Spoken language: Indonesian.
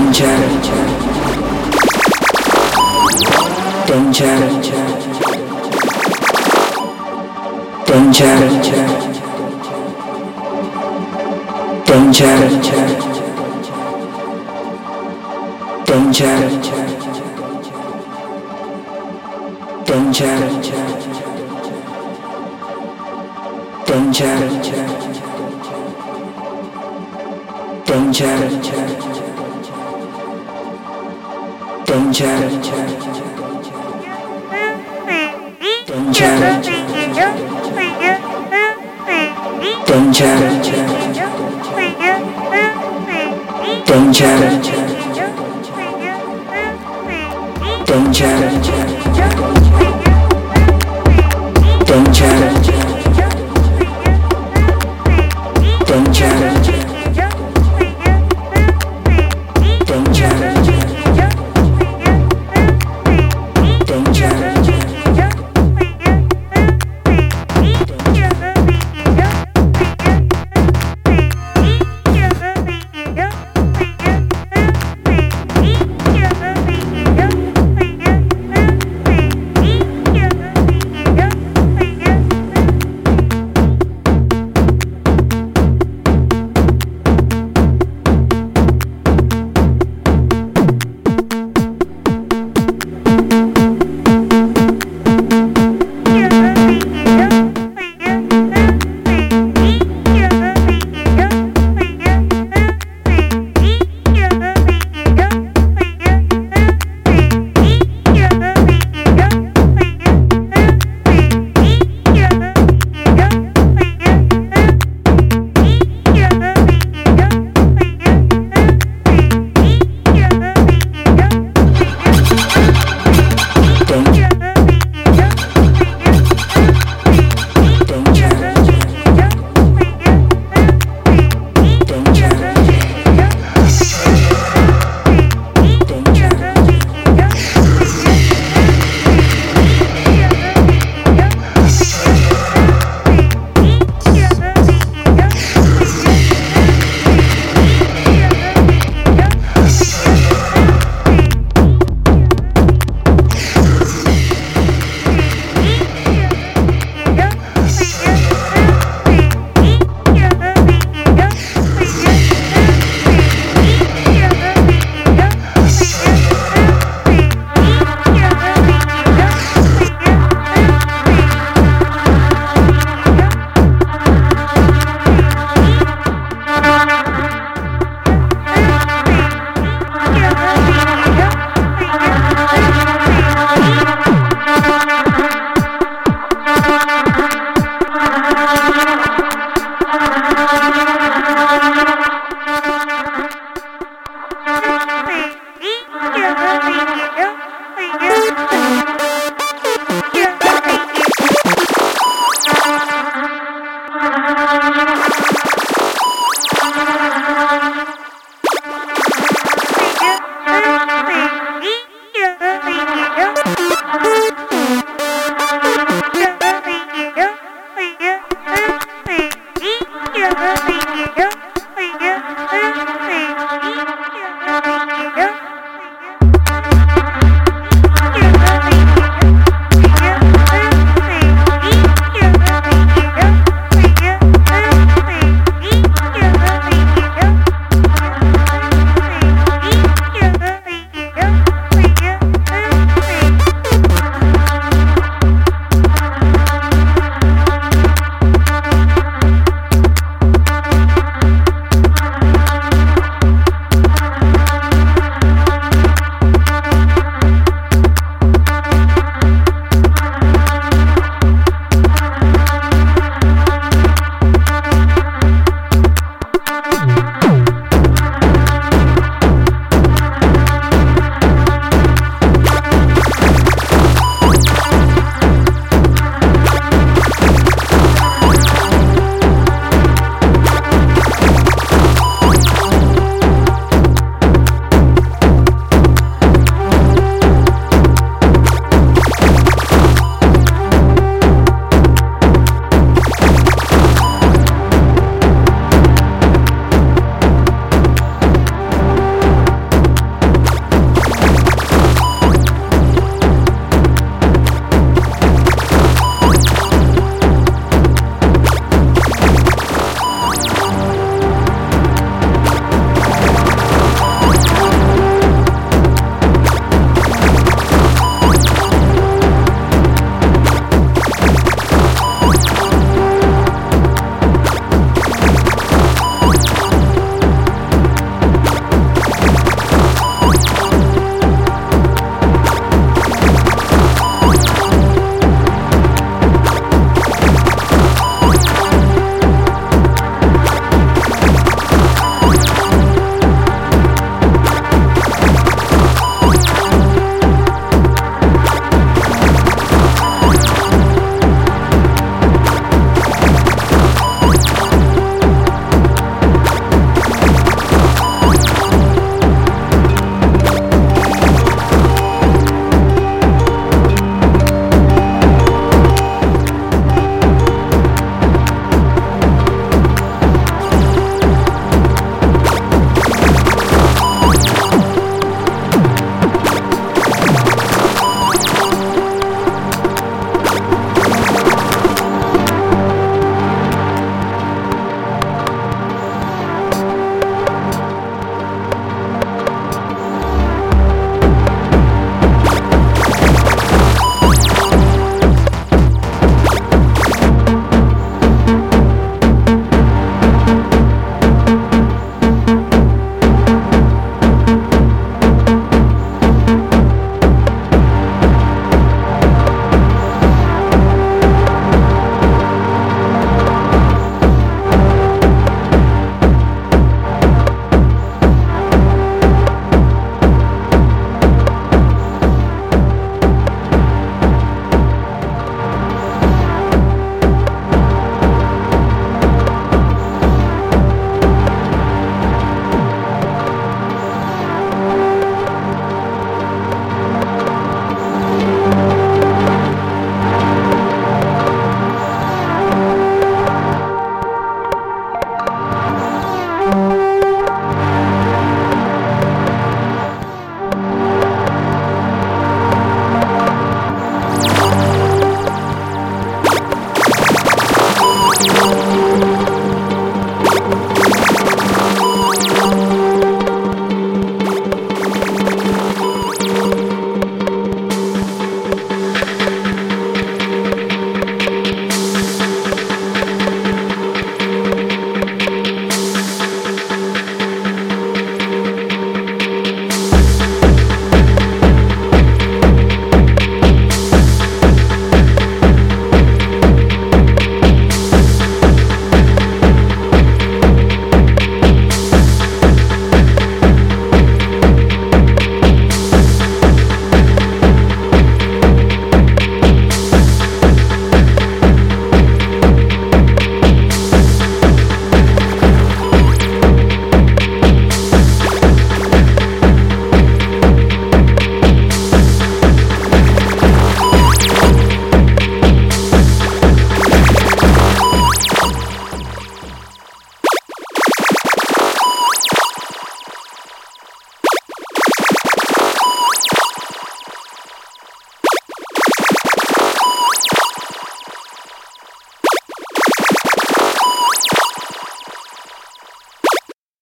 danger, danger, danger, danger, danger, danger, danger, danger, danger, danger, danger, danger, danger, danger, danger.